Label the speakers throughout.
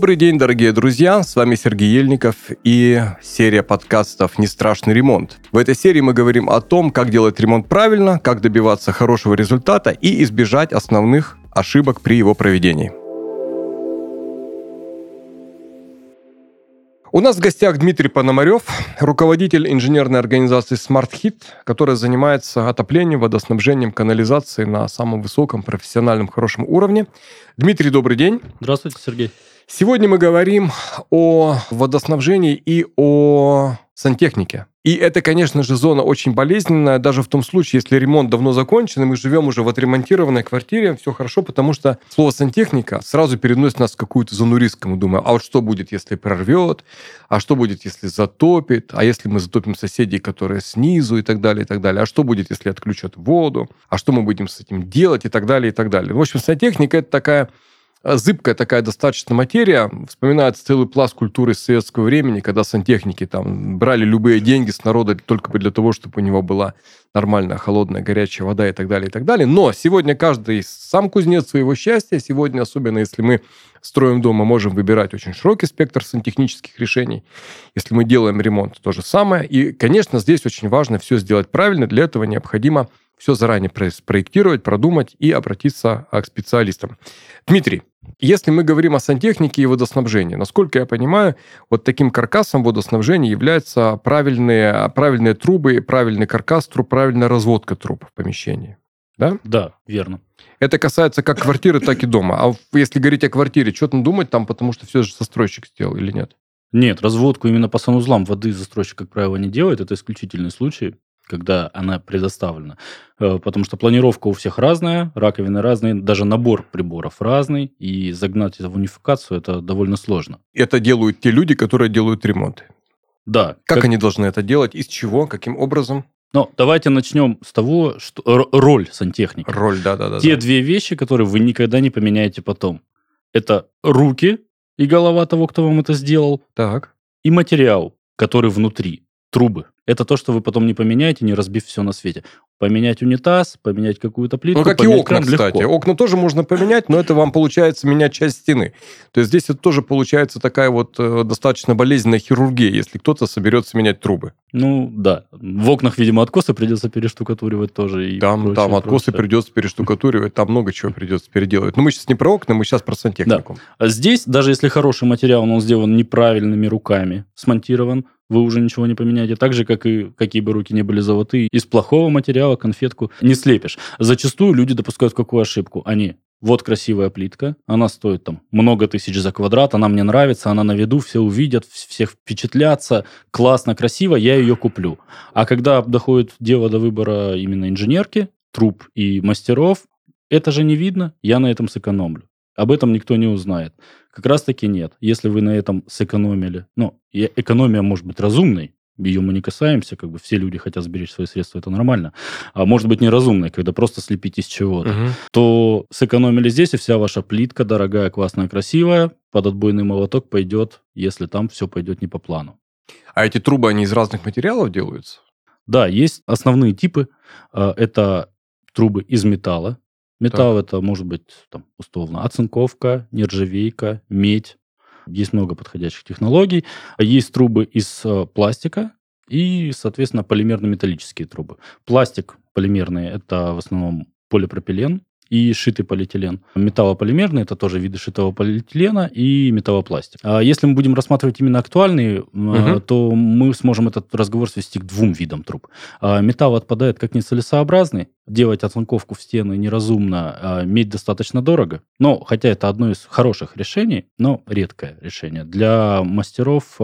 Speaker 1: Добрый день, дорогие друзья! С вами Сергей Ельников и серия подкастов «Не страшный ремонт». В этой серии мы говорим о том, как делать ремонт правильно, как добиваться хорошего результата и избежать основных ошибок при его проведении. У нас в гостях Дмитрий Пономарев, руководитель инженерной организации Smart Heat, которая занимается отоплением, водоснабжением, канализацией на самом высоком профессиональном хорошем уровне. Дмитрий, добрый день.
Speaker 2: Здравствуйте, Сергей.
Speaker 1: Сегодня мы говорим о водоснабжении и о сантехнике. И это, конечно же, зона очень болезненная, даже в том случае, если ремонт давно закончен, и мы живем уже в отремонтированной квартире, все хорошо, потому что слово сантехника сразу переносит нас в какую-то зону риска. Мы думаем, а вот что будет, если прорвет, а что будет, если затопит, а если мы затопим соседей, которые снизу и так далее, и так далее, а что будет, если отключат воду, а что мы будем с этим делать и так далее, и так далее. В общем, сантехника – это такая зыбкая такая достаточно материя. Вспоминается целый пласт культуры советского времени, когда сантехники там брали любые деньги с народа только для того, чтобы у него была нормальная, холодная, горячая вода и так далее, и так далее. Но сегодня каждый сам кузнец своего счастья. Сегодня, особенно если мы строим дома, можем выбирать очень широкий спектр сантехнических решений. Если мы делаем ремонт, то же самое. И, конечно, здесь очень важно все сделать правильно. Для этого необходимо все заранее спроектировать, продумать и обратиться к специалистам. Дмитрий, если мы говорим о сантехнике и водоснабжении, насколько я понимаю, вот таким каркасом водоснабжения являются правильные, правильные трубы, правильный каркас труб, правильная разводка труб в помещении. Да?
Speaker 2: Да, верно.
Speaker 1: Это касается как квартиры, так и дома. А если говорить о квартире, что там думать там, потому что все же застройщик сделал или нет?
Speaker 2: Нет, разводку именно по санузлам воды застройщик, как правило, не делает. Это исключительный случай когда она предоставлена. Э, потому что планировка у всех разная, раковины разные, даже набор приборов разный, и загнать это в унификацию это довольно сложно.
Speaker 1: Это делают те люди, которые делают ремонты.
Speaker 2: Да.
Speaker 1: Как, как... они должны это делать? Из чего? Каким образом?
Speaker 2: Но давайте начнем с того, что роль сантехника.
Speaker 1: Роль, да, да, да.
Speaker 2: Те
Speaker 1: да.
Speaker 2: две вещи, которые вы никогда не поменяете потом. Это руки и голова того, кто вам это сделал.
Speaker 1: Так.
Speaker 2: И материал, который внутри, трубы. Это то, что вы потом не поменяете, не разбив все на свете. Поменять унитаз, поменять какую-то плитку.
Speaker 1: Ну, как и окна, кстати. Легко. Окна тоже можно поменять, но это вам получается менять часть стены. То есть здесь это тоже получается такая вот э, достаточно болезненная хирургия, если кто-то соберется менять трубы.
Speaker 2: Ну, да. В окнах, видимо, откосы придется перештукатуривать тоже. И
Speaker 1: там,
Speaker 2: прочее,
Speaker 1: там откосы
Speaker 2: прочее.
Speaker 1: придется перештукатуривать, там много чего придется переделывать. Но мы сейчас не про окна, мы сейчас про сантехнику.
Speaker 2: Да. А здесь, даже если хороший материал, но он сделан неправильными руками, смонтирован, вы уже ничего не поменяете. Так же, как и какие бы руки не были золотые, из плохого материала конфетку не слепишь. Зачастую люди допускают какую ошибку? Они вот красивая плитка, она стоит там много тысяч за квадрат, она мне нравится, она на виду, все увидят, всех впечатлятся, классно, красиво, я ее куплю. А когда доходит дело до выбора именно инженерки, труб и мастеров, это же не видно, я на этом сэкономлю. Об этом никто не узнает. Как раз-таки нет. Если вы на этом сэкономили, ну, экономия может быть разумной, ее мы не касаемся, как бы все люди хотят сберечь свои средства, это нормально. А может быть неразумной, когда просто слепить из чего-то. Угу. То сэкономили здесь, и вся ваша плитка дорогая, классная, красивая, под отбойный молоток пойдет, если там все пойдет не по плану.
Speaker 1: А эти трубы, они из разных материалов делаются?
Speaker 2: Да, есть основные типы. А, это трубы из металла, Металл так. это может быть там, условно оцинковка, нержавейка, медь. Есть много подходящих технологий. Есть трубы из э, пластика и, соответственно, полимерно-металлические трубы. Пластик полимерный – это в основном полипропилен, и шитый полиэтилен. Металлополимерный – это тоже виды шитого полиэтилена и металлопластик. А если мы будем рассматривать именно актуальные, угу. то мы сможем этот разговор свести к двум видам труб. А металл отпадает как нецелесообразный, делать оцинковку в стены неразумно, а медь достаточно дорого. Но, хотя это одно из хороших решений, но редкое решение для мастеров,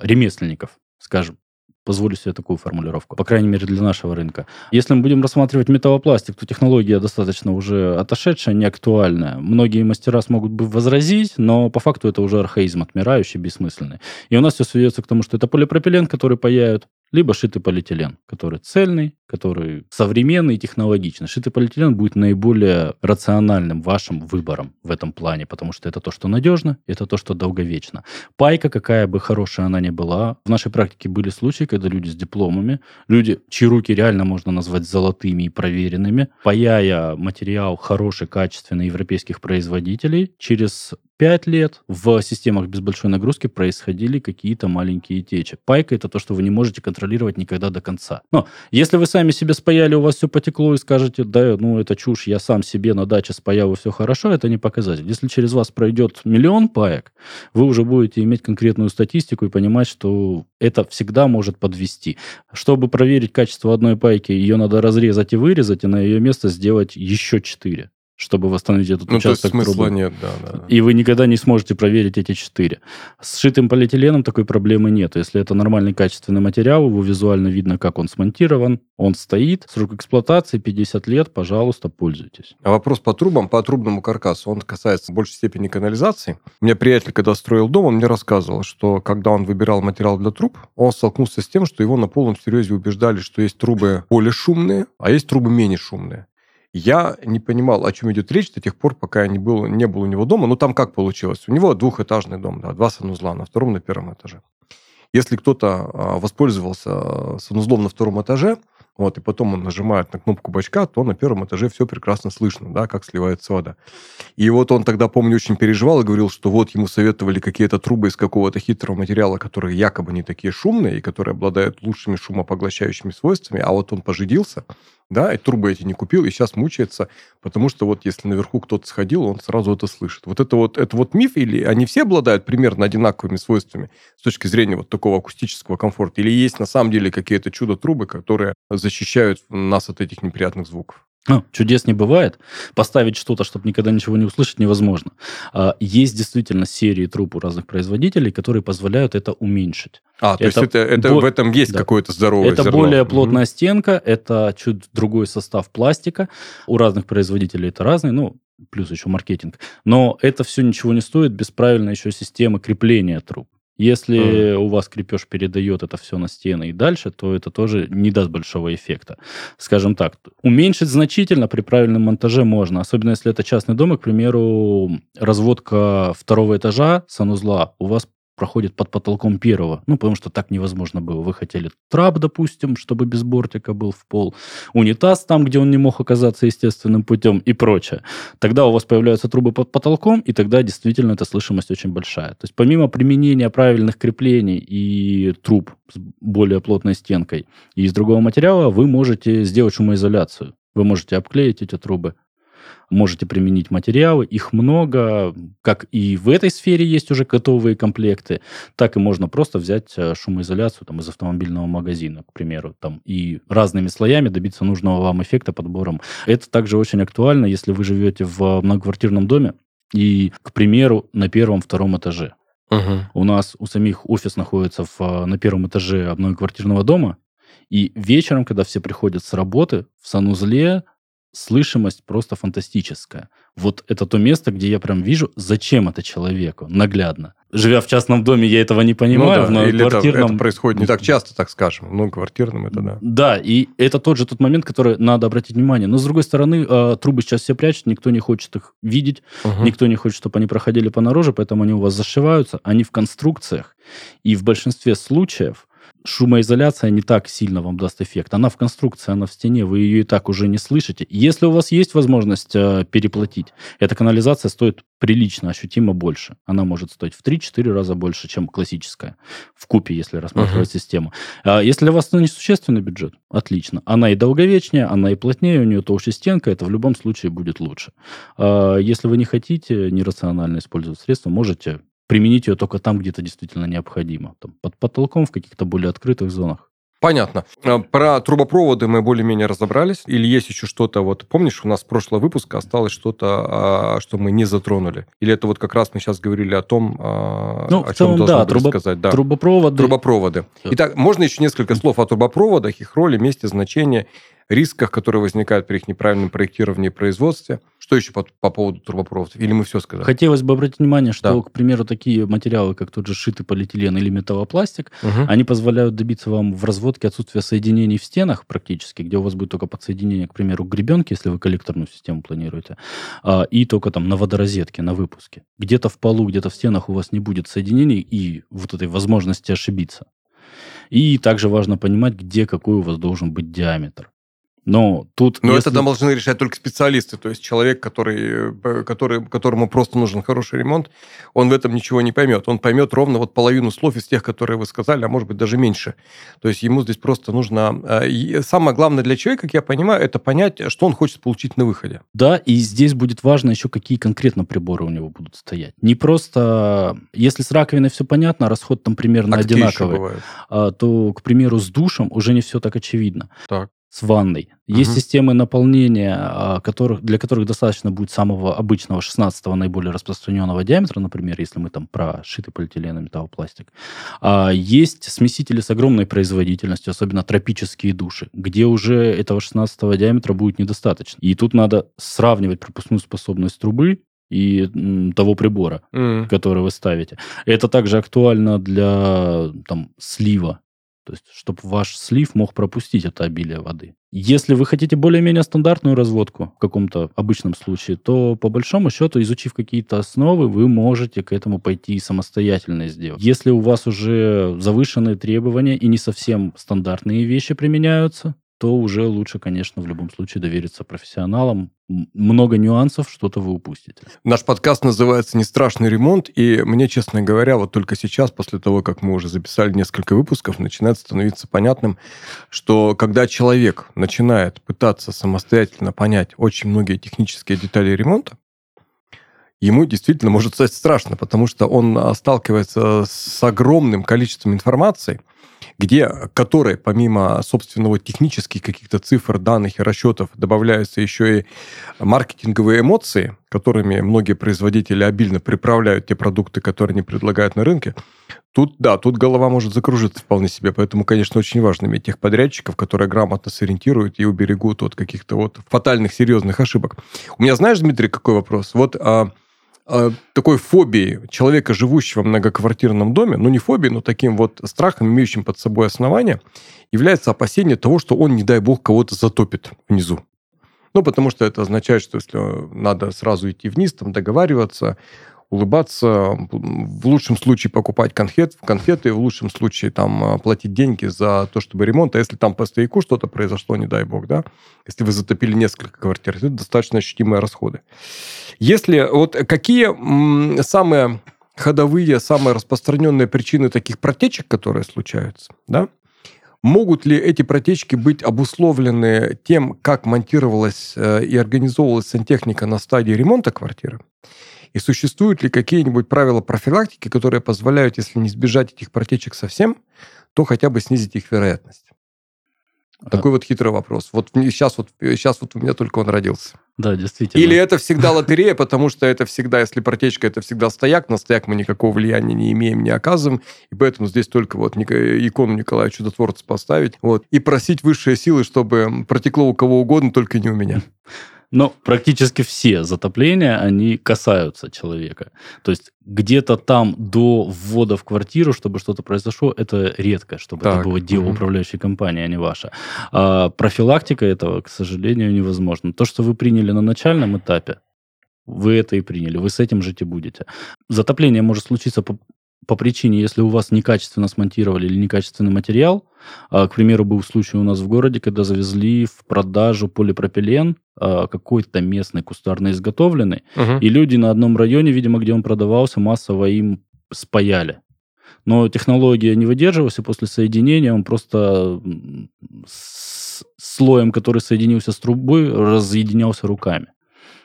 Speaker 2: ремесленников, скажем позволю себе такую формулировку, по крайней мере для нашего рынка. Если мы будем рассматривать металлопластик, то технология достаточно уже отошедшая, не актуальная. Многие мастера смогут бы возразить, но по факту это уже архаизм отмирающий, бессмысленный. И у нас все сведется к тому, что это полипропилен, который паяют, либо шитый полиэтилен, который цельный, который современный и технологичный. Шитый полиэтилен будет наиболее рациональным вашим выбором в этом плане, потому что это то, что надежно, это то, что долговечно. Пайка, какая бы хорошая она ни была, в нашей практике были случаи, когда люди с дипломами, люди, чьи руки реально можно назвать золотыми и проверенными, паяя материал хороший, качественный европейских производителей, через 5 лет в системах без большой нагрузки происходили какие-то маленькие течи. Пайка это то, что вы не можете контролировать никогда до конца. Но если вы сами себе спаяли, у вас все потекло и скажете, да, ну это чушь, я сам себе на даче спаял и все хорошо, это не показатель. Если через вас пройдет миллион паек, вы уже будете иметь конкретную статистику и понимать, что это всегда может подвести. Чтобы проверить качество одной пайки, ее надо разрезать и вырезать, и на ее место сделать еще 4 чтобы восстановить этот
Speaker 1: ну,
Speaker 2: участок
Speaker 1: то есть смысла
Speaker 2: трубы.
Speaker 1: нет, да, да.
Speaker 2: И вы никогда не сможете проверить эти четыре. С сшитым полиэтиленом такой проблемы нет. Если это нормальный качественный материал, его визуально видно, как он смонтирован, он стоит, срок эксплуатации 50 лет, пожалуйста, пользуйтесь.
Speaker 1: А вопрос по трубам, по трубному каркасу, он касается в большей степени канализации. У меня приятель, когда строил дом, он мне рассказывал, что когда он выбирал материал для труб, он столкнулся с тем, что его на полном серьезе убеждали, что есть трубы более шумные, а есть трубы менее шумные. Я не понимал, о чем идет речь до тех пор, пока я не был, не был у него дома. Ну, там как получилось? У него двухэтажный дом, да, два санузла на втором, на первом этаже. Если кто-то а, воспользовался санузлом на втором этаже, вот, и потом он нажимает на кнопку бачка, то на первом этаже все прекрасно слышно, да, как сливается вода. И вот он тогда, помню, очень переживал и говорил, что вот ему советовали какие-то трубы из какого-то хитрого материала, которые якобы не такие шумные и которые обладают лучшими шумопоглощающими свойствами, а вот он пожидился, да, и трубы эти не купил, и сейчас мучается, потому что вот если наверху кто-то сходил, он сразу это слышит. Вот это вот, это вот миф, или они все обладают примерно одинаковыми свойствами с точки зрения вот такого акустического комфорта, или есть на самом деле какие-то чудо-трубы, которые защищают нас от этих неприятных звуков?
Speaker 2: Ну, чудес не бывает. Поставить что-то, чтобы никогда ничего не услышать, невозможно. А, есть действительно серии труб у разных производителей, которые позволяют это уменьшить.
Speaker 1: А, то есть это, это
Speaker 2: бо...
Speaker 1: в этом есть да. какое-то здоровое
Speaker 2: Это
Speaker 1: зерно.
Speaker 2: более плотная угу. стенка, это чуть другой состав пластика. У разных производителей это разный, ну, плюс еще маркетинг. Но это все ничего не стоит без правильной еще системы крепления труб. Если mm. у вас крепеж передает это все на стены и дальше, то это тоже не даст большого эффекта. Скажем так, уменьшить значительно при правильном монтаже можно, особенно если это частный дом, и, к примеру, разводка второго этажа санузла у вас проходит под потолком первого. Ну, потому что так невозможно было. Вы хотели трап, допустим, чтобы без бортика был в пол, унитаз там, где он не мог оказаться естественным путем и прочее. Тогда у вас появляются трубы под потолком, и тогда действительно эта слышимость очень большая. То есть помимо применения правильных креплений и труб с более плотной стенкой и из другого материала, вы можете сделать шумоизоляцию. Вы можете обклеить эти трубы, можете применить материалы, их много, как и в этой сфере есть уже готовые комплекты, так и можно просто взять э, шумоизоляцию там, из автомобильного магазина, к примеру, там, и разными слоями добиться нужного вам эффекта подбором. Это также очень актуально, если вы живете в многоквартирном доме, и, к примеру, на первом-втором этаже. Угу. У нас у самих офис находится в, на первом этаже многоквартирного дома, и вечером, когда все приходят с работы, в санузле слышимость просто фантастическая. Вот это то место, где я прям вижу, зачем это человеку, наглядно. Живя в частном доме, я этого не понимаю.
Speaker 1: Ну, да, в многоквартирном... это, это происходит не так часто, так скажем. В многоквартирном это да.
Speaker 2: Да, и это тот же тот момент, который надо обратить внимание. Но, с другой стороны, э, трубы сейчас все прячут, никто не хочет их видеть, угу. никто не хочет, чтобы они проходили по наружу, поэтому они у вас зашиваются, они в конструкциях. И в большинстве случаев шумоизоляция не так сильно вам даст эффект. Она в конструкции, она в стене, вы ее и так уже не слышите. Если у вас есть возможность э, переплатить, эта канализация стоит прилично, ощутимо больше. Она может стоить в 3-4 раза больше, чем классическая. В купе, если рассматривать uh-huh. систему. А если для вас это несущественный бюджет, отлично. Она и долговечнее, она и плотнее, у нее толще стенка, это в любом случае будет лучше. А если вы не хотите нерационально использовать средства, можете применить ее только там, где это действительно необходимо. Там, под потолком в каких-то более открытых зонах.
Speaker 1: Понятно. А, про трубопроводы мы более-менее разобрались. Или есть еще что-то, вот помнишь, у нас в прошлого выпуска осталось что-то, а, что мы не затронули? Или это вот как раз мы сейчас говорили о том, а, ну, о чем должны да, трубо- сказать? Да,
Speaker 2: трубопроводы.
Speaker 1: Трубопроводы. Итак, можно еще несколько слов о трубопроводах, их роли, месте, значения рисках, которые возникают при их неправильном проектировании и производстве. Что еще по, по поводу трубопроводов? Или мы все сказали?
Speaker 2: Хотелось бы обратить внимание, что, да. к примеру, такие материалы, как тот же шитый полиэтилен или металлопластик, угу. они позволяют добиться вам в разводке отсутствия соединений в стенах практически, где у вас будет только подсоединение, к примеру, к гребенке, если вы коллекторную систему планируете, а, и только там на водорозетке, на выпуске. Где-то в полу, где-то в стенах у вас не будет соединений и вот этой возможности ошибиться. И также важно понимать, где какой у вас должен быть диаметр. Но тут...
Speaker 1: Но
Speaker 2: если...
Speaker 1: это должны решать только специалисты. То есть человек, который, э, который, которому просто нужен хороший ремонт, он в этом ничего не поймет. Он поймет ровно вот половину слов из тех, которые вы сказали, а может быть даже меньше. То есть ему здесь просто нужно... Э, самое главное для человека, как я понимаю, это понять, что он хочет получить на выходе.
Speaker 2: Да, и здесь будет важно еще, какие конкретно приборы у него будут стоять. Не просто... Если с раковиной все понятно, расход там примерно а одинаковый, а, то, к примеру, с душем уже не все так очевидно.
Speaker 1: Так
Speaker 2: с ванной. Есть угу. системы наполнения, а, которых, для которых достаточно будет самого обычного 16 наиболее распространенного диаметра, например, если мы там про шитый полиэтилен и металлопластик. А есть смесители с огромной производительностью, особенно тропические души, где уже этого 16 диаметра будет недостаточно. И тут надо сравнивать пропускную способность трубы и того прибора, mm. который вы ставите. Это также актуально для там, слива то есть, чтобы ваш слив мог пропустить это обилие воды. Если вы хотите более-менее стандартную разводку в каком-то обычном случае, то по большому счету, изучив какие-то основы, вы можете к этому пойти и самостоятельно сделать. Если у вас уже завышенные требования и не совсем стандартные вещи применяются, то уже лучше, конечно, в любом случае довериться профессионалам. Много нюансов, что-то вы упустите.
Speaker 1: Наш подкаст называется «Не страшный ремонт», и мне, честно говоря, вот только сейчас, после того, как мы уже записали несколько выпусков, начинает становиться понятным, что когда человек начинает пытаться самостоятельно понять очень многие технические детали ремонта, ему действительно может стать страшно, потому что он а, сталкивается с огромным количеством информации – где, которой помимо, собственного технических каких-то цифр, данных и расчетов добавляются еще и маркетинговые эмоции, которыми многие производители обильно приправляют те продукты, которые они предлагают на рынке, Тут, да, тут голова может закружиться вполне себе, поэтому, конечно, очень важно иметь тех подрядчиков, которые грамотно сориентируют и уберегут от каких-то вот фатальных, серьезных ошибок. У меня, знаешь, Дмитрий, какой вопрос? Вот а, а, такой фобией человека, живущего в многоквартирном доме, ну не фобией, но таким вот страхом, имеющим под собой основание, является опасение того, что он, не дай бог, кого-то затопит внизу. Ну, потому что это означает, что если надо сразу идти вниз, там договариваться, улыбаться, в лучшем случае покупать конфет, конфеты, в лучшем случае там а, платить деньги за то, чтобы ремонт. А если там по стояку что-то произошло, не дай бог, да, если вы затопили несколько квартир, это достаточно ощутимые расходы. Если вот какие самые ходовые, самые распространенные причины таких протечек, которые случаются, да, Могут ли эти протечки быть обусловлены тем, как монтировалась э, и организовывалась сантехника на стадии ремонта квартиры? И существуют ли какие-нибудь правила профилактики, которые позволяют, если не избежать этих протечек совсем, то хотя бы снизить их вероятность? А Такой вот хитрый вопрос. Вот сейчас вот, сейчас вот у меня только он родился.
Speaker 2: Да, действительно.
Speaker 1: Или это всегда лотерея, потому что это всегда, если протечка, это всегда стояк, на стояк мы никакого влияния не имеем, не оказываем, и поэтому здесь только вот икону Николая Чудотворца поставить, вот, и просить высшие силы, чтобы протекло у кого угодно, только не у меня.
Speaker 2: Но практически все затопления, они касаются человека. То есть где-то там до ввода в квартиру, чтобы что-то произошло, это редко, чтобы так. это было дело угу. управляющей компании, а не ваше. А профилактика этого, к сожалению, невозможно. То, что вы приняли на начальном этапе, вы это и приняли, вы с этим жить и будете. Затопление может случиться по по причине, если у вас некачественно смонтировали или некачественный материал, а, к примеру, был случай у нас в городе, когда завезли в продажу полипропилен а, какой-то местный кустарно изготовленный, угу. и люди на одном районе, видимо, где он продавался, массово им спаяли. Но технология не выдерживалась, и после соединения он просто с слоем, который соединился с трубой, разъединялся руками.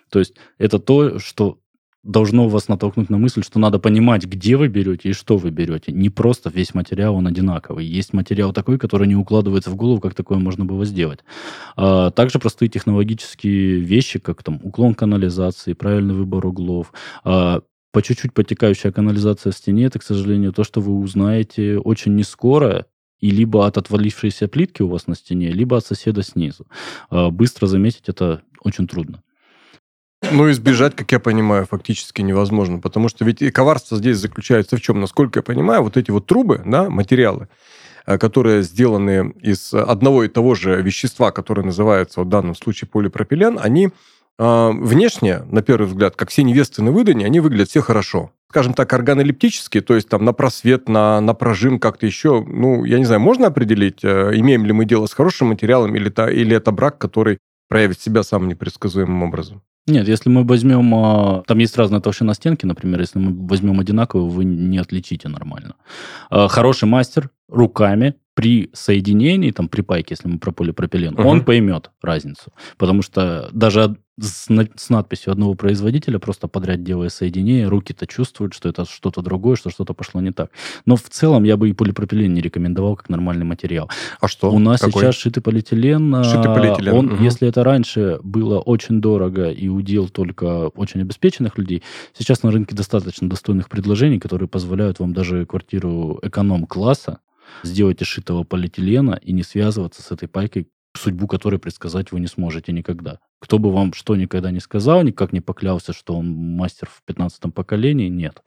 Speaker 2: То есть это то, что должно вас натолкнуть на мысль, что надо понимать, где вы берете и что вы берете. Не просто весь материал, он одинаковый. Есть материал такой, который не укладывается в голову, как такое можно было сделать. А также простые технологические вещи, как там уклон канализации, правильный выбор углов, а по чуть-чуть потекающая канализация в стене, это, к сожалению, то, что вы узнаете очень не скоро, и либо от отвалившейся плитки у вас на стене, либо от соседа снизу. А быстро заметить это очень трудно.
Speaker 1: Ну, избежать, как я понимаю, фактически невозможно, потому что ведь и коварство здесь заключается в чем? Насколько я понимаю, вот эти вот трубы, да, материалы, э, которые сделаны из одного и того же вещества, которое называется в данном случае полипропилен, они э, внешне, на первый взгляд, как все невесты на выдане, они выглядят все хорошо. скажем так, органолептические, то есть там на просвет, на, на прожим как-то еще, ну, я не знаю, можно определить, э, имеем ли мы дело с хорошим материалом или, это, или это брак, который проявит себя самым непредсказуемым образом?
Speaker 2: Нет, если мы возьмем... А, там есть разная толщина стенки, например, если мы возьмем одинаковую, вы не отличите нормально. А, хороший мастер руками при соединении, там, при пайке, если мы про полипропилен, uh-huh. он поймет разницу. Потому что даже с, с надписью одного производителя, просто подряд делая соединение, руки-то чувствуют, что это что-то другое, что что-то пошло не так. Но в целом я бы и полипропилен не рекомендовал как нормальный материал.
Speaker 1: А что?
Speaker 2: У нас Какой? сейчас шитый полиэтилен. А,
Speaker 1: шитый полиэтилен.
Speaker 2: Он, угу. Если это раньше было очень дорого и удел только очень обеспеченных людей, сейчас на рынке достаточно достойных предложений, которые позволяют вам даже квартиру эконом-класса сделать из шитого полиэтилена и не связываться с этой пайкой, судьбу которой предсказать вы не сможете никогда. Кто бы вам что никогда не сказал, никак не поклялся, что он мастер в 15 поколении, нет.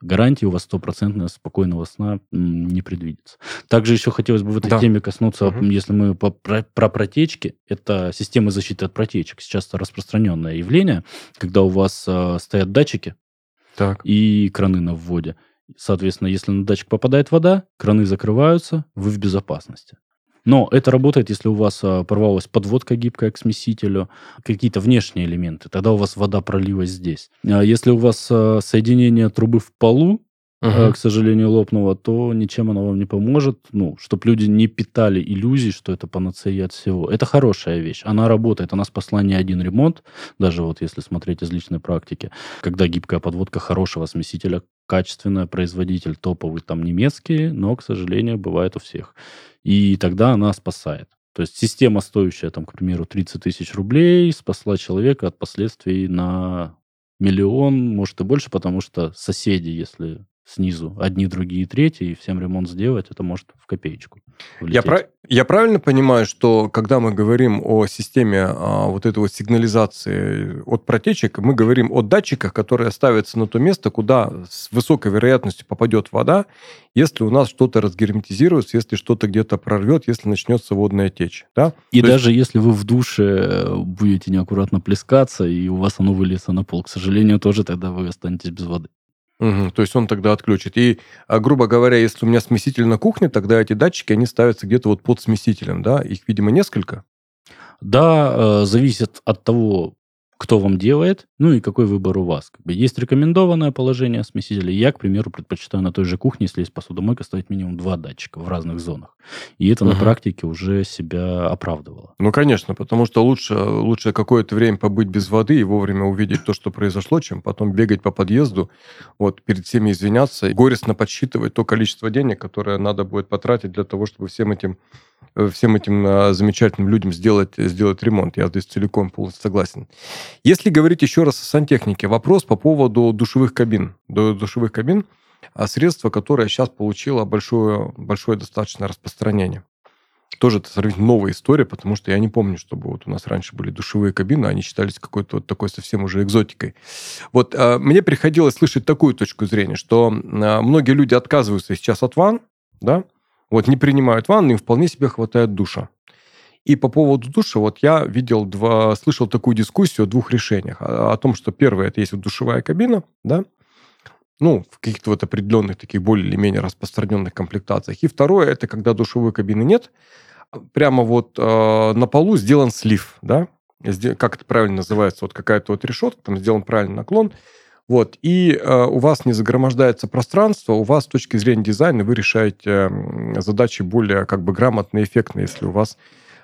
Speaker 2: Гарантии у вас стопроцентного спокойного сна не предвидится. Также еще хотелось бы в этой да. теме коснуться, угу. если мы по, про, про протечки, это системы защиты от протечек. Сейчас это распространенное явление, когда у вас э, стоят датчики так. и краны на вводе. Соответственно, если на датчик попадает вода, краны закрываются, вы в безопасности. Но это работает, если у вас а, порвалась подводка гибкая к смесителю, какие-то внешние элементы. Тогда у вас вода пролилась здесь. А если у вас а, соединение трубы в полу, uh-huh. к сожалению, лопнуло, то ничем оно вам не поможет. Ну, чтобы люди не питали иллюзий, что это панацея от всего. Это хорошая вещь. Она работает. Она спасла не один ремонт, даже вот если смотреть из личной практики, когда гибкая подводка хорошего смесителя, качественная, производитель топовый, там немецкий, но, к сожалению, бывает у всех и тогда она спасает. То есть система, стоящая, там, к примеру, 30 тысяч рублей, спасла человека от последствий на миллион, может и больше, потому что соседи, если снизу одни, другие, третьи, и всем ремонт сделать, это может в копеечку.
Speaker 1: Я, про... я правильно понимаю, что когда мы говорим о системе а, вот этой вот сигнализации от протечек, мы говорим о датчиках, которые ставятся на то место, куда с высокой вероятностью попадет вода, если у нас что-то разгерметизируется, если что-то где-то прорвет, если начнется водная течь. Да?
Speaker 2: И то даже есть... если вы в душе э, будете неаккуратно плескаться, и у вас оно выльется на пол, к сожалению, тоже тогда вы останетесь без воды.
Speaker 1: Угу, то есть он тогда отключит. И, а, грубо говоря, если у меня смеситель на кухне, тогда эти датчики, они ставятся где-то вот под смесителем, да? Их, видимо, несколько?
Speaker 2: Да, э, зависит от того, кто вам делает, ну и какой выбор у вас. Как бы есть рекомендованное положение смесителя. Я, к примеру, предпочитаю на той же кухне, если есть посудомойка, ставить минимум два датчика в разных зонах. И это угу. на практике уже себя оправдывало.
Speaker 1: Ну, конечно, потому что лучше, лучше какое-то время побыть без воды и вовремя увидеть то, что произошло, чем потом бегать по подъезду, вот перед всеми извиняться, и горестно подсчитывать то количество денег, которое надо будет потратить для того, чтобы всем этим всем этим а, замечательным людям сделать, сделать ремонт. Я здесь целиком полностью согласен. Если говорить еще раз о сантехнике, вопрос по поводу душевых кабин. До душевых кабин а средство, которое сейчас получило большое, большое достаточно распространение. Тоже это новая история, потому что я не помню, чтобы вот у нас раньше были душевые кабины, они считались какой-то вот такой совсем уже экзотикой. Вот а, мне приходилось слышать такую точку зрения, что а, многие люди отказываются сейчас от ван, да, вот не принимают ванну, им вполне себе хватает душа. И по поводу душа, вот я видел два, слышал такую дискуссию о двух решениях. О, о том, что первое, это есть душевая кабина, да, ну, в каких-то вот определенных таких более или менее распространенных комплектациях. И второе, это когда душевой кабины нет, прямо вот э, на полу сделан слив, да, как это правильно называется, вот какая-то вот решетка, там сделан правильный наклон, вот, и э, у вас не загромождается пространство, у вас с точки зрения дизайна вы решаете э, задачи более как бы грамотно эффектно, если у вас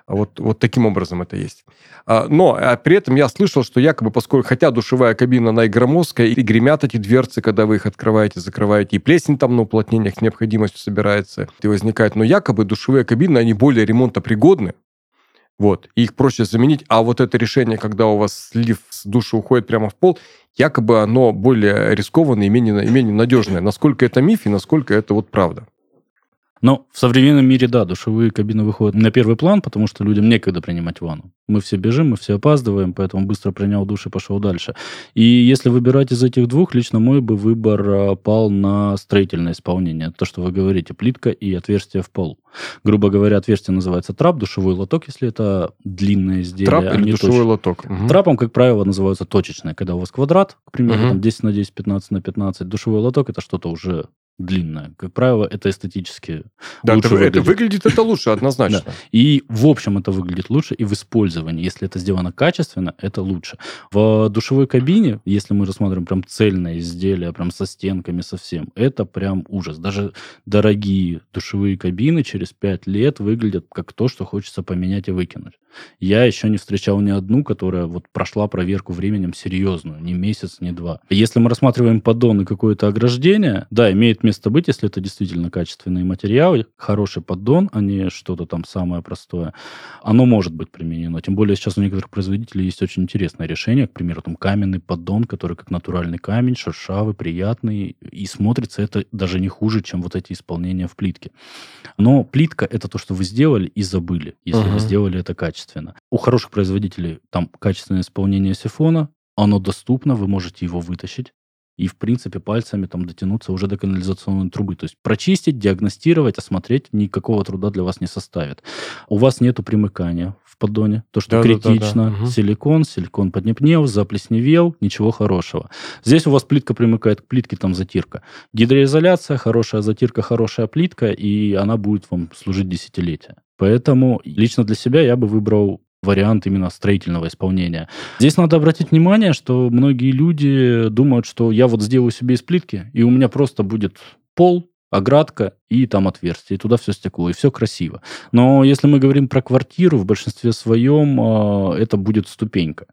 Speaker 1: вот, вот таким образом это есть. А, но а при этом я слышал, что якобы, поскольку, хотя душевая кабина, она и громоздкая, и гремят эти дверцы, когда вы их открываете, закрываете, и плесень там на уплотнениях необходимостью собирается, и возникает, но якобы душевые кабины, они более ремонтопригодны, вот, и их проще заменить, а вот это решение, когда у вас слив с души уходит прямо в пол, якобы оно более рискованное и менее, и менее надежное. Насколько это миф и насколько это вот правда?
Speaker 2: Но в современном мире, да, душевые кабины выходят на первый план, потому что людям некогда принимать ванну. Мы все бежим, мы все опаздываем, поэтому быстро принял душ и пошел дальше. И если выбирать из этих двух, лично мой бы выбор а, пал на строительное исполнение. То, что вы говорите, плитка и отверстие в полу. Грубо говоря, отверстие называется трап, душевой лоток, если это длинное изделие.
Speaker 1: Трап
Speaker 2: а
Speaker 1: или душевой
Speaker 2: точечное.
Speaker 1: лоток? Мгм.
Speaker 2: Трапом, как правило, называются точечные, когда у вас квадрат, к примеру,
Speaker 1: Мгм.
Speaker 2: там 10 на 10, 15 на 15. Душевой лоток это что-то уже длинное. Как правило, это эстетически
Speaker 1: Да,
Speaker 2: лучше
Speaker 1: это, это
Speaker 2: выглядит.
Speaker 1: выглядит это лучше, однозначно.
Speaker 2: И в общем это выглядит лучше, и в использовании, если это сделано качественно, это лучше. В душевой кабине, если мы рассматриваем прям цельное изделие, прям со стенками совсем, это прям ужас. Даже дорогие душевые кабины через 5 лет выглядят как то, что хочется поменять и выкинуть. Я еще не встречал ни одну, которая вот прошла проверку временем серьезную, ни месяц, ни два. Если мы рассматриваем поддон и какое-то ограждение, да, имеет место быть, если это действительно качественные материалы, хороший поддон, а не что-то там самое простое, оно может быть применено. Тем более сейчас у некоторых производителей есть очень интересное решение, к примеру, там каменный поддон, который как натуральный камень, шершавый, приятный, и смотрится это даже не хуже, чем вот эти исполнения в плитке. Но плитка это то, что вы сделали и забыли, если
Speaker 1: Мгм.
Speaker 2: вы сделали это качественно. У хороших производителей там качественное исполнение сифона, оно доступно, вы можете его вытащить и, в принципе, пальцами там дотянуться уже до канализационной трубы. То есть прочистить, диагностировать, осмотреть никакого труда для вас не составит. У вас нету примыкания в поддоне, то, что
Speaker 1: Да-да-да-да.
Speaker 2: критично.
Speaker 1: Мгм.
Speaker 2: Силикон, силикон поднепнел, заплесневел, ничего хорошего. Здесь у вас плитка примыкает к плитке, там затирка. Гидроизоляция, хорошая затирка, хорошая плитка, и она будет вам служить десятилетия. Поэтому лично для себя я бы выбрал вариант именно строительного исполнения. Здесь надо обратить внимание, что многие люди думают, что я вот сделаю себе из плитки, и у меня просто будет пол, оградка и там отверстие, и туда все стекло, и все красиво. Но если мы говорим про квартиру, в большинстве своем э, это будет ступенька.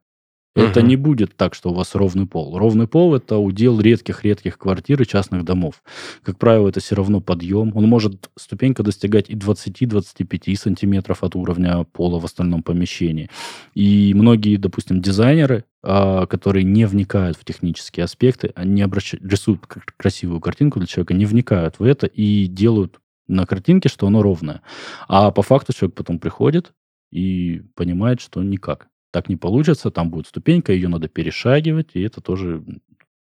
Speaker 2: Это
Speaker 1: Мгм.
Speaker 2: не будет так, что у вас ровный пол. Ровный пол – это удел редких-редких квартир и частных домов. Как правило, это все равно подъем. Он может, ступенька, достигать и 20-25 сантиметров от уровня пола в остальном помещении. И многие, допустим, дизайнеры, а, которые не вникают в технические аспекты, они обращают, рисуют красивую картинку для человека, не вникают в это и делают на картинке, что оно ровное. А по факту человек потом приходит и понимает, что никак. Так не получится, там будет ступенька, ее надо перешагивать, и это тоже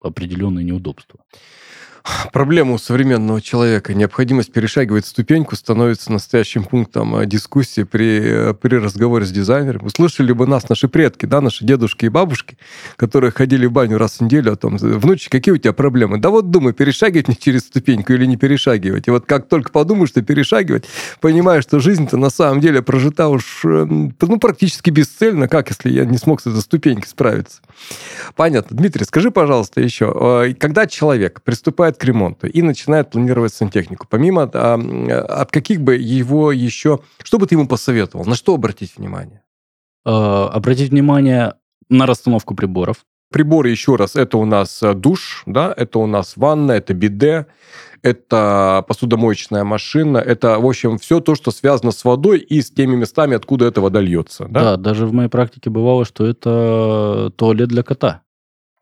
Speaker 2: определенные неудобства.
Speaker 1: Проблема современного человека. Необходимость перешагивать ступеньку становится настоящим пунктом э, дискуссии при, э, при разговоре с дизайнером. Услышали бы нас наши предки, да, наши дедушки и бабушки, которые ходили в баню раз в неделю, о том, внучек, какие у тебя проблемы? Да вот думай, перешагивать мне через ступеньку или не перешагивать. И вот как только подумаешь, что перешагивать, понимаешь, что жизнь-то на самом деле прожита уж э, ну, практически бесцельно. Как, если я не смог с этой ступенькой справиться? Понятно. Дмитрий, скажи, пожалуйста, еще, э, когда человек приступает к ремонту и начинает планировать сантехнику, помимо а, от каких бы его еще, что бы ты ему посоветовал, на что обратить внимание?
Speaker 2: Э, Обратить внимание на расстановку приборов.
Speaker 1: Приборы, еще раз, это у нас э, душ, да, это у нас ванна, это биде, это посудомоечная машина, это, в общем, все то, что связано с водой и с теми местами, откуда эта вода льется.
Speaker 2: Да,
Speaker 1: Да?
Speaker 2: даже в моей практике бывало, что это туалет для кота,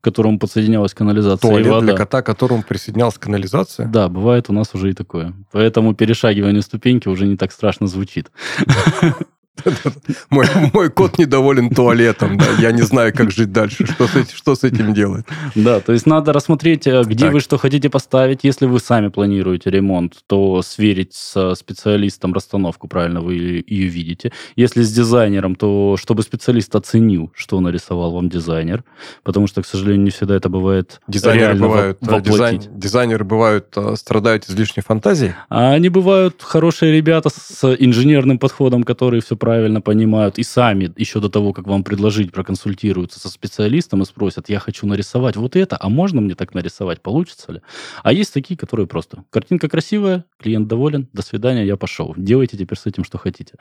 Speaker 2: к которому подсоединялась канализация и
Speaker 1: Туалет
Speaker 2: вода.
Speaker 1: для кота, к которому присоединялась канализация.
Speaker 2: Да, бывает у нас уже и такое. Поэтому перешагивание ступеньки уже не так страшно звучит.
Speaker 1: Мой, мой кот недоволен туалетом, да, я не знаю, как жить дальше, что с, этим, что с этим делать.
Speaker 2: Да, то есть надо рассмотреть, э, где
Speaker 1: Так.
Speaker 2: вы что хотите поставить. Если вы сами планируете ремонт, то сверить с специалистом расстановку, правильно вы ее видите. Если с дизайнером, то чтобы специалист оценил, что нарисовал вам дизайнер. Потому что, к сожалению, не всегда это бывает
Speaker 1: Дизайнеры бывают, э, дизайн- дизайнеры бывают, э, страдают излишней фантазией.
Speaker 2: А они бывают хорошие ребята с инженерным подходом, которые все правильно понимают, и сами еще до того, как вам предложить, проконсультируются со специалистом и спросят, я хочу нарисовать вот это, а можно мне так нарисовать, получится ли? А есть такие, которые просто, картинка красивая, клиент доволен, до свидания, я пошел. Делайте теперь с этим, что хотите.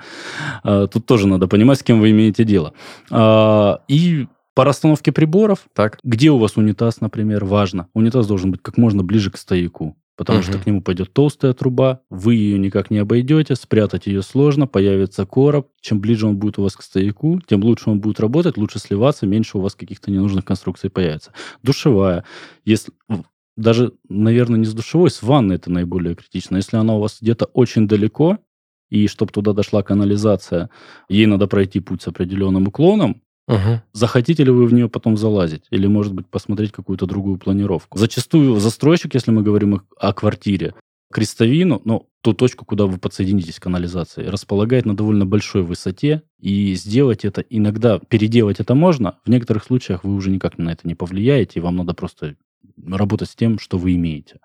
Speaker 2: А, Тут тоже надо понимать, с кем вы имеете дело. А, И по расстановке приборов,
Speaker 1: Так,
Speaker 2: где у вас унитаз, например, важно. Унитаз должен быть как можно ближе к стояку, потому что
Speaker 1: Мгм.
Speaker 2: к нему пойдет толстая труба, вы ее никак не обойдете, спрятать ее сложно, появится короб. Чем ближе он будет у вас к стояку, тем лучше он будет работать, лучше сливаться, меньше у вас каких-то ненужных конструкций появится. Душевая. Если даже, наверное, не с душевой, с ванной это наиболее критично. Если она у вас где-то очень далеко, и чтобы туда дошла канализация, ей надо пройти путь с определенным уклоном,
Speaker 1: Угу.
Speaker 2: Захотите ли вы в нее потом залазить? Или, может быть, посмотреть какую-то другую планировку? Зачастую застройщик, если мы говорим о, квартире, крестовину, ну, ту точку, куда вы подсоединитесь к канализации, располагает на довольно большой высоте, и сделать это иногда, переделать это можно, в некоторых случаях вы уже никак на это не повлияете, и вам надо просто работать с тем, что вы имеете.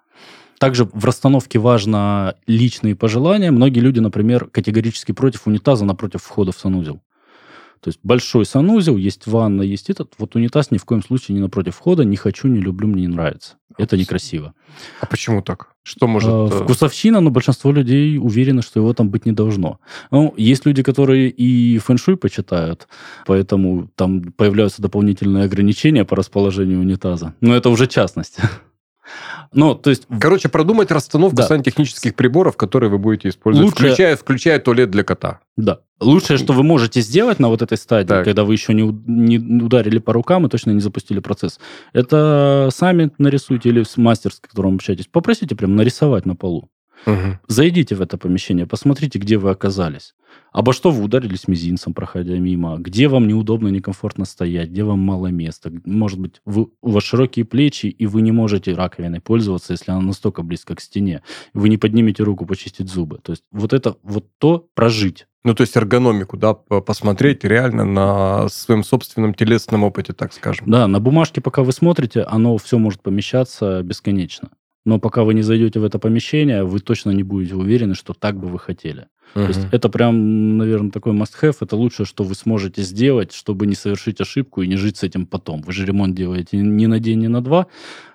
Speaker 2: Также в расстановке важно личные пожелания. Многие люди, например, категорически против унитаза напротив входа в санузел. То есть большой санузел, есть ванна, есть этот. Вот унитаз ни в коем случае не напротив входа. Не хочу, не люблю, мне не нравится. Это некрасиво.
Speaker 1: А почему так? Что может...
Speaker 2: А,
Speaker 1: э,
Speaker 2: Вкусовщина, но большинство людей уверены, что его там быть не должно. Ну, есть люди, которые и фэншуй почитают, поэтому там появляются дополнительные ограничения по расположению унитаза. Но это уже частность. Ну, то есть...
Speaker 1: Короче, продумать расстановку
Speaker 2: Да.
Speaker 1: сантехнических приборов, которые вы будете использовать,
Speaker 2: Лучше-
Speaker 1: включая, включая туалет для кота.
Speaker 2: Да. Лучшее, что вы можете сделать на вот этой стадии,
Speaker 1: Так.
Speaker 2: когда вы еще не, не ударили по рукам и точно не запустили процесс, это сами нарисуйте или с мастер, с которым общаетесь, попросите прям нарисовать на полу.
Speaker 1: Мгм.
Speaker 2: Зайдите в это помещение, посмотрите, где вы оказались. Обо что вы ударились мизинцем, проходя мимо. Где вам неудобно, некомфортно стоять, где вам мало места. Может быть, вы, у вас широкие плечи, и вы не можете раковиной пользоваться, если она настолько близко к стене. Вы не поднимете руку почистить зубы. То есть вот это вот то прожить.
Speaker 1: Ну, то есть эргономику, да, по- посмотреть реально на своем собственном телесном опыте, так скажем.
Speaker 2: Да, на бумажке, пока вы смотрите, оно все может помещаться бесконечно. Но пока вы не зайдете в это помещение, вы точно не будете уверены, что так бы вы хотели. То есть это прям, наверное, такой must-have. Это лучшее, что вы сможете сделать, чтобы не совершить ошибку и не жить с этим потом. Вы же ремонт делаете не на день, не на два,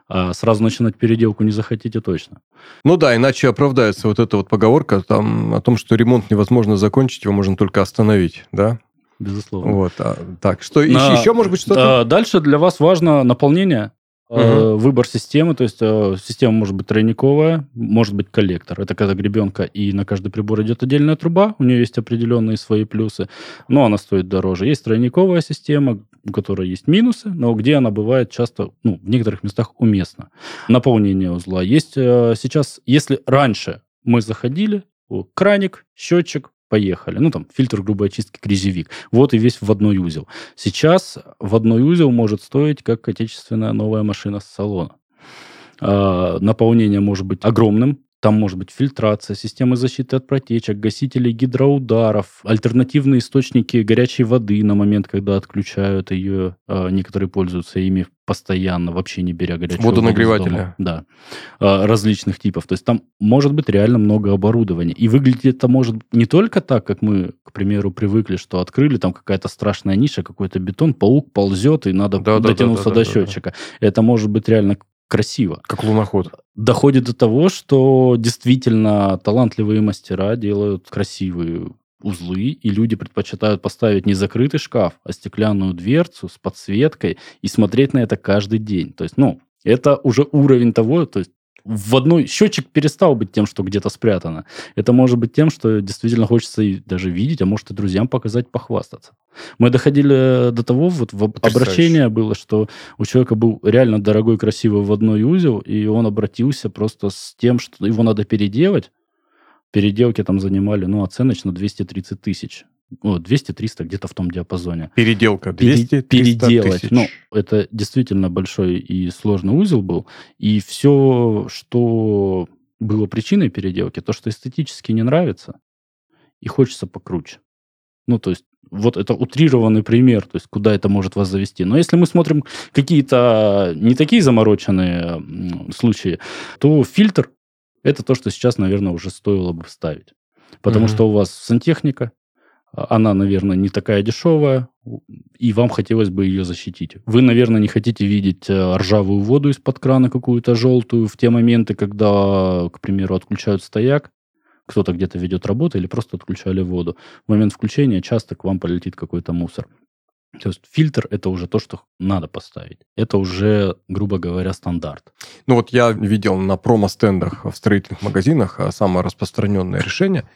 Speaker 2: а сразу начинать переделку не захотите точно.
Speaker 1: Ну да, иначе оправдается вот эта вот поговорка там, о том, что ремонт невозможно закончить, его можно только остановить, да?
Speaker 2: Безусловно.
Speaker 1: Вот. а, так, что
Speaker 2: На-
Speaker 1: еще, может быть, что-то?
Speaker 2: А, Дальше для вас важно наполнение, э, выбор системы. То есть э, система может быть тройниковая, может быть коллектор. Это когда гребенка, и на каждый прибор идет отдельная труба. У нее есть определенные свои плюсы, но она стоит дороже. Есть тройниковая система, у которой есть минусы, но где она бывает часто, ну, в некоторых местах уместна. Наполнение узла. Есть э, сейчас, если раньше мы заходили, краник, счетчик, поехали. Ну, там, фильтр грубой очистки, грязевик. Вот и весь в одной узел. Сейчас в одной узел может стоить, как отечественная новая машина с салона. А, Наполнение может быть огромным. Там может быть фильтрация, системы защиты от протечек, гасители гидроударов, альтернативные источники горячей воды на момент, когда отключают ее. А, Некоторые пользуются ими постоянно, вообще не беря горячую воду
Speaker 1: Водонагреватели.
Speaker 2: Да. А, Различных типов. То есть там может быть реально много оборудования. И выглядит это может не только так, как мы, к примеру, привыкли, что открыли там какая-то страшная ниша, какой-то бетон, паук ползет, и надо
Speaker 1: Да-да-да-да-да-да.
Speaker 2: дотянуться до счетчика. Это может быть реально красиво.
Speaker 1: Как луноход.
Speaker 2: Доходит до того, что действительно талантливые мастера делают красивые узлы, и люди предпочитают поставить не закрытый шкаф, а стеклянную дверцу с подсветкой и смотреть на это каждый день. То есть, ну, это уже уровень того, то есть в одной счетчик перестал быть тем, что где-то спрятано. Это может быть тем, что действительно хочется и даже видеть, а может и друзьям показать, похвастаться. Мы доходили до того, вот в обращение было, что у человека был реально дорогой, красивый в одной узел, и он обратился просто с тем, что его надо переделать. Переделки там занимали, ну, оценочно 230 тысяч. О, 200-300, где-то в том диапазоне.
Speaker 1: Переделка.
Speaker 2: Пере-
Speaker 1: 200
Speaker 2: переделать.
Speaker 1: тысяч.
Speaker 2: Ну, это действительно большой и сложный узел был. И все, что было причиной переделки, то, что эстетически не нравится, и хочется покруче. Ну, то есть, вот это утрированный пример, то есть, куда это может вас завести. Но если мы смотрим какие-то не такие замороченные случаи, то фильтр – это то, что сейчас, наверное, уже стоило бы вставить. Потому
Speaker 1: Мгм.
Speaker 2: что у вас сантехника, она, наверное, не такая дешевая, и вам хотелось бы ее защитить. Вы, наверное, не хотите видеть э, ржавую воду из-под крана какую-то желтую в те моменты, когда, к примеру, отключают стояк, кто-то где-то ведет работу или просто отключали воду. В момент включения часто к вам полетит какой-то мусор. То есть фильтр – это уже то, что надо поставить. Это уже, грубо говоря, стандарт.
Speaker 1: Ну вот я видел на промо-стендах в строительных магазинах а, самое распространенное решение.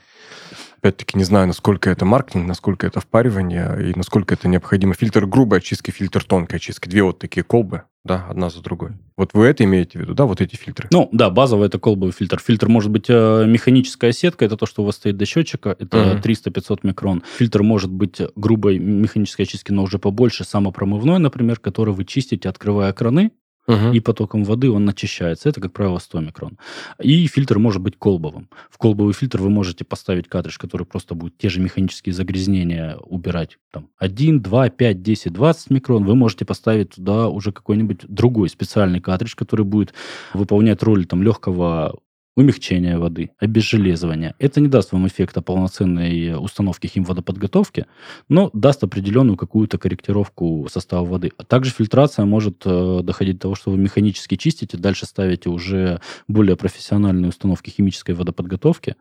Speaker 1: Опять-таки, не знаю, насколько это маркетинг, насколько это впаривание и насколько это необходимо. Фильтр грубой очистки, фильтр тонкой очистки. Две вот такие колбы, да, одна за другой. Вот вы это имеете в виду, да, вот эти фильтры?
Speaker 2: Ну, да, базовый это колбовый фильтр. Фильтр может быть э, механическая сетка, это то, что у вас стоит до счетчика, это uh-huh. 300-500 микрон. Фильтр может быть грубой механической очистки, но уже побольше, самопромывной, например, который вы чистите, открывая краны, угу. и потоком воды он очищается. Это, как правило, 100 микрон. И фильтр может быть колбовым. В колбовый фильтр вы можете поставить картридж, который просто будет те же механические загрязнения убирать. Там 1, 2, 5, 10, 20 микрон. Вы можете поставить туда уже какой-нибудь другой специальный картридж, который будет выполнять роль там, легкого умягчения воды, обезжелезывания. Это не даст вам эффекта полноценной установки химводоподготовки, но даст определенную какую-то корректировку состава воды. А также фильтрация может э, доходить до того, что вы механически чистите, дальше ставите уже более профессиональные установки химической водоподготовки.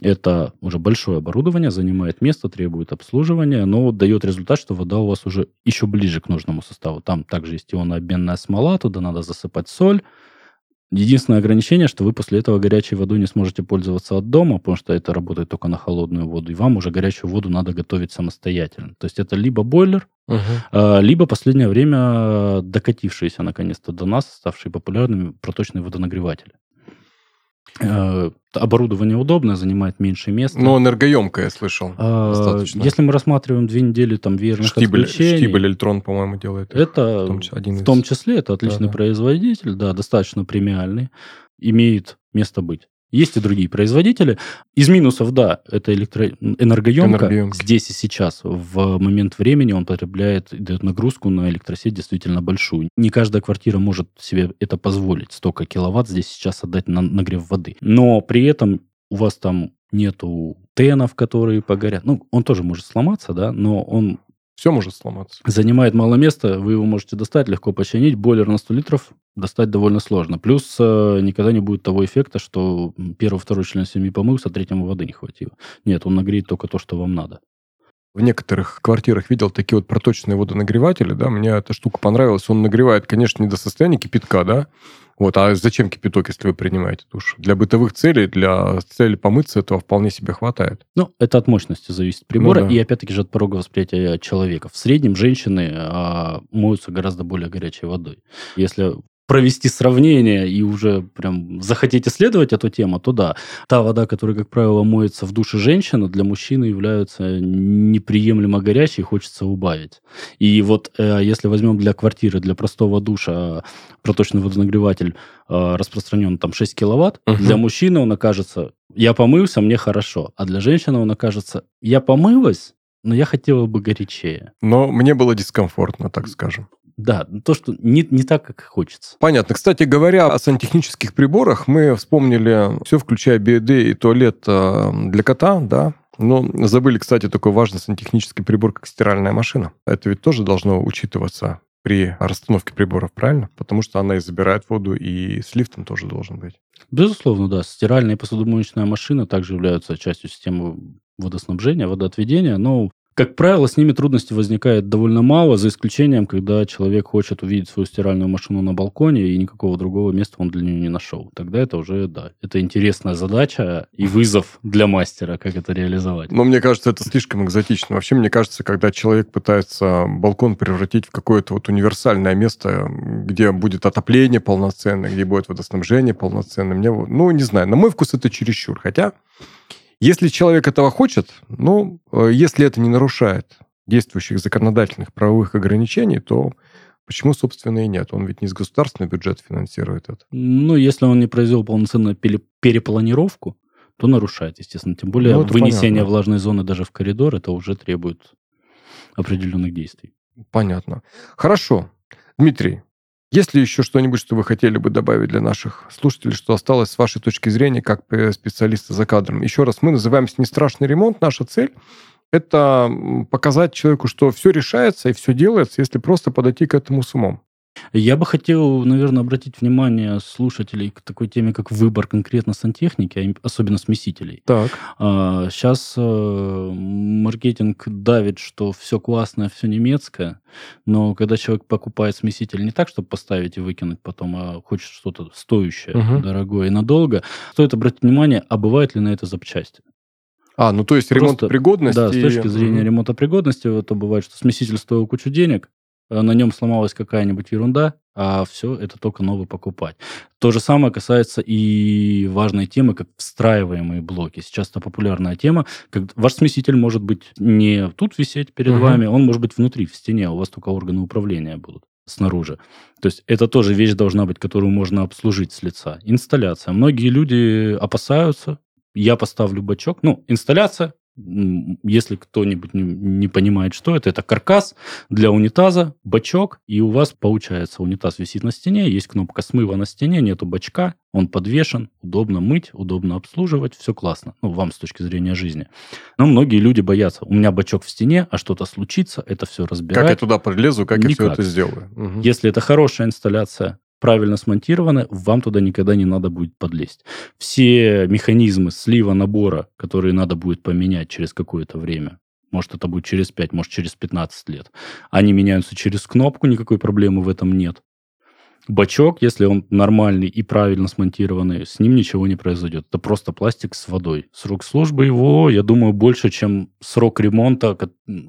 Speaker 2: Это уже большое оборудование, занимает место, требует обслуживания, но дает результат, что вода у вас уже еще ближе к нужному составу. Там также есть ионообменная смола, туда надо засыпать соль, Единственное ограничение, что вы после этого горячей водой не сможете пользоваться от дома, потому что это работает только на холодную воду, и вам уже горячую воду надо готовить самостоятельно. То есть это либо бойлер, угу. либо последнее время докатившиеся наконец-то до нас, ставшие популярными проточные водонагреватели. Э, оборудование удобное, занимает меньше места.
Speaker 1: Но энергоемкое, я слышал, а,
Speaker 2: достаточно. Если мы рассматриваем две недели там веерных Штибель,
Speaker 1: отключений... Штибель Эльтрон, по-моему, делает.
Speaker 2: Это в том, один в том числе, это отличный да, производитель, да, достаточно премиальный, имеет место быть. Есть и другие производители. Из минусов, да, это электро... энергоемко. энергоемко. Здесь и сейчас, в момент времени он потребляет, дает нагрузку на электросеть действительно большую. Не каждая квартира может себе это позволить, столько киловатт здесь сейчас отдать на нагрев воды. Но при этом у вас там нету тенов, которые погорят. Ну, он тоже может сломаться, да, но он
Speaker 1: все может сломаться.
Speaker 2: Занимает мало места, вы его можете достать, легко починить. Бойлер на 100 литров достать довольно сложно. Плюс э, никогда не будет того эффекта, что первый, второй член семьи помылся, а третьему воды не хватило. Нет, он нагреет только то, что вам надо.
Speaker 1: В некоторых квартирах видел такие вот проточные водонагреватели, да, мне эта штука понравилась. Он нагревает, конечно, не до состояния кипятка, да, вот, а зачем кипяток, если вы принимаете душ? Для бытовых целей, для цели помыться этого вполне себе хватает.
Speaker 2: Ну, это от мощности зависит прибора ну, да. и, опять-таки же, от порога восприятия человека. В среднем женщины а, моются гораздо более горячей водой. Если провести сравнение и уже прям захотеть исследовать эту тему, то да. Та вода, которая, как правило, моется в душе женщины, для мужчины является неприемлемо горячей, хочется убавить. И вот э, если возьмем для квартиры, для простого душа проточный водонагреватель э, распространен там 6 киловатт, угу. для мужчины он окажется «я помылся, мне хорошо», а для женщины он окажется «я помылась, но я хотела бы горячее».
Speaker 1: Но мне было дискомфортно, так скажем.
Speaker 2: Да, то, что не, не так, как хочется.
Speaker 1: Понятно. Кстати говоря, о сантехнических приборах мы вспомнили все, включая BD и туалет э, для кота, да, но забыли, кстати, такой важный сантехнический прибор, как стиральная машина. Это ведь тоже должно учитываться при расстановке приборов, правильно? Потому что она и забирает воду, и с лифтом тоже должен быть.
Speaker 2: Безусловно, да. Стиральная и посудомоечная машина также являются частью системы водоснабжения, водоотведения, но как правило, с ними трудностей возникает довольно мало, за исключением, когда человек хочет увидеть свою стиральную машину на балконе, и никакого другого места он для нее не нашел. Тогда это уже, да, это интересная задача и вызов для мастера, как это реализовать.
Speaker 1: Но мне кажется, это слишком экзотично. Вообще, мне кажется, когда человек пытается балкон превратить в какое-то вот универсальное место, где будет отопление полноценное, где будет водоснабжение полноценное, мне, ну, не знаю, на мой вкус это чересчур. Хотя если человек этого хочет, ну, э, если это не нарушает действующих законодательных правовых ограничений, то почему, собственно, и нет? Он ведь не из государственного бюджета финансирует это.
Speaker 2: Ну, если он не произвел полноценную перепланировку, то нарушает, естественно. Тем более ну, вынесение понятно. влажной зоны даже в коридор, это уже требует определенных действий.
Speaker 1: Понятно. Хорошо. Дмитрий, есть ли еще что-нибудь, что вы хотели бы добавить для наших слушателей, что осталось с вашей точки зрения как специалиста за кадром? Еще раз, мы называемся «Не страшный ремонт». Наша цель – это показать человеку, что все решается и все делается, если просто подойти к этому с умом.
Speaker 2: Я бы хотел, наверное, обратить внимание слушателей к такой теме, как выбор конкретно сантехники, а особенно смесителей.
Speaker 1: Так.
Speaker 2: А, сейчас э, маркетинг давит, что все классное, все немецкое, но когда человек покупает смеситель не так, чтобы поставить и выкинуть потом, а хочет что-то стоящее, угу. дорогое и надолго, стоит обратить внимание, а бывает ли на это запчасти.
Speaker 1: А, ну то есть ремонтопригодность.
Speaker 2: Да,
Speaker 1: и...
Speaker 2: с точки зрения ремонтопригодности, то бывает, что смеситель стоил кучу денег, на нем сломалась какая-нибудь ерунда, а все это только новый покупать. То же самое касается и важной темы, как встраиваемые блоки. Сейчас это популярная тема. Как ваш смеситель может быть не тут висеть перед угу. вами, он может быть внутри, в стене, а у вас только органы управления будут снаружи. То есть это тоже вещь должна быть, которую можно обслужить с лица. Инсталляция. Многие люди опасаются, я поставлю бачок. Ну, инсталляция, если кто-нибудь не, не понимает, что это, это каркас для унитаза, бачок, и у вас получается унитаз висит на стене, есть кнопка смыва на стене, нету бачка, он подвешен, удобно мыть, удобно обслуживать, все классно, ну, вам с точки зрения жизни. Но многие люди боятся, у меня бачок в стене, а что-то случится, это все разбирать.
Speaker 1: Как я туда пролезу, как Никак. я все это сделаю?
Speaker 2: Угу. Если это хорошая инсталляция, правильно смонтированы, вам туда никогда не надо будет подлезть. Все механизмы слива набора, которые надо будет поменять через какое-то время, может, это будет через 5, может, через 15 лет, они меняются через кнопку, никакой проблемы в этом нет. Бачок, если он нормальный и правильно смонтированный, с ним ничего не произойдет. Это просто пластик с водой. Срок службы его, я думаю, больше, чем срок ремонта,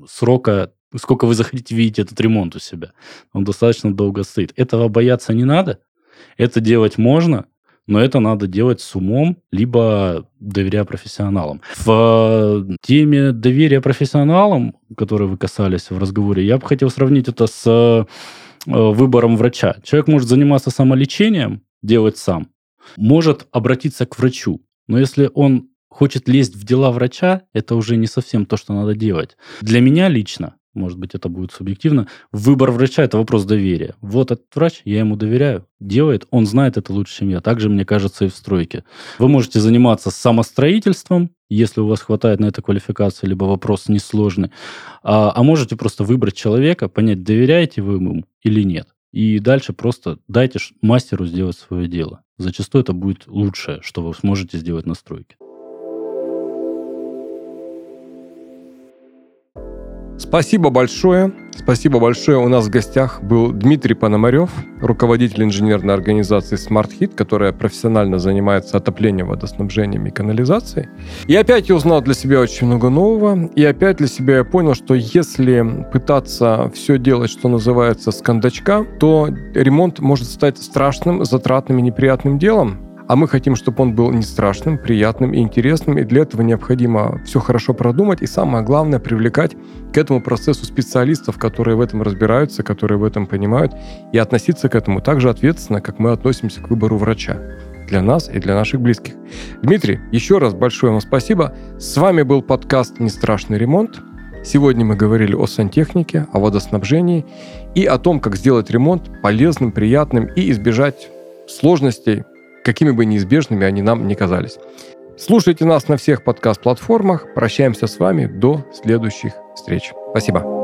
Speaker 2: срока сколько вы захотите видеть этот ремонт у себя. Он достаточно долго стоит. Этого бояться не надо. Это делать можно, но это надо делать с умом, либо доверяя профессионалам. В теме доверия профессионалам, которые вы касались в разговоре, я бы хотел сравнить это с э, выбором врача. Человек может заниматься самолечением, делать сам, может обратиться к врачу, но если он хочет лезть в дела врача, это уже не совсем то, что надо делать. Для меня лично может быть, это будет субъективно. Выбор врача – это вопрос доверия. Вот этот врач, я ему доверяю, делает, он знает это лучше, чем я. Также, мне кажется, и в стройке. Вы можете заниматься самостроительством, если у вас хватает на это квалификации, либо вопрос несложный. А, а можете просто выбрать человека, понять, доверяете вы ему или нет. И дальше просто дайте мастеру сделать свое дело. Зачастую это будет лучшее, что вы сможете сделать на стройке.
Speaker 1: Спасибо большое. Спасибо большое. У нас в гостях был Дмитрий Пономарев, руководитель инженерной организации Smart Hit, которая профессионально занимается отоплением, водоснабжением и канализацией. И опять я узнал для себя очень много нового. И опять для себя я понял, что если пытаться все делать, что называется, с кондачка, то ремонт может стать страшным, затратным и неприятным делом. А мы хотим, чтобы он был не страшным, приятным и интересным, и для этого необходимо все хорошо продумать, и самое главное, привлекать к этому процессу специалистов, которые в этом разбираются, которые в этом понимают, и относиться к этому так же ответственно, как мы относимся к выбору врача для нас и для наших близких. Дмитрий, еще раз большое вам спасибо. С вами был подкаст «Не страшный ремонт». Сегодня мы говорили о сантехнике, о водоснабжении и о том, как сделать ремонт полезным, приятным и избежать сложностей, какими бы неизбежными они нам не казались. Слушайте нас на всех подкаст-платформах. Прощаемся с вами до следующих встреч. Спасибо.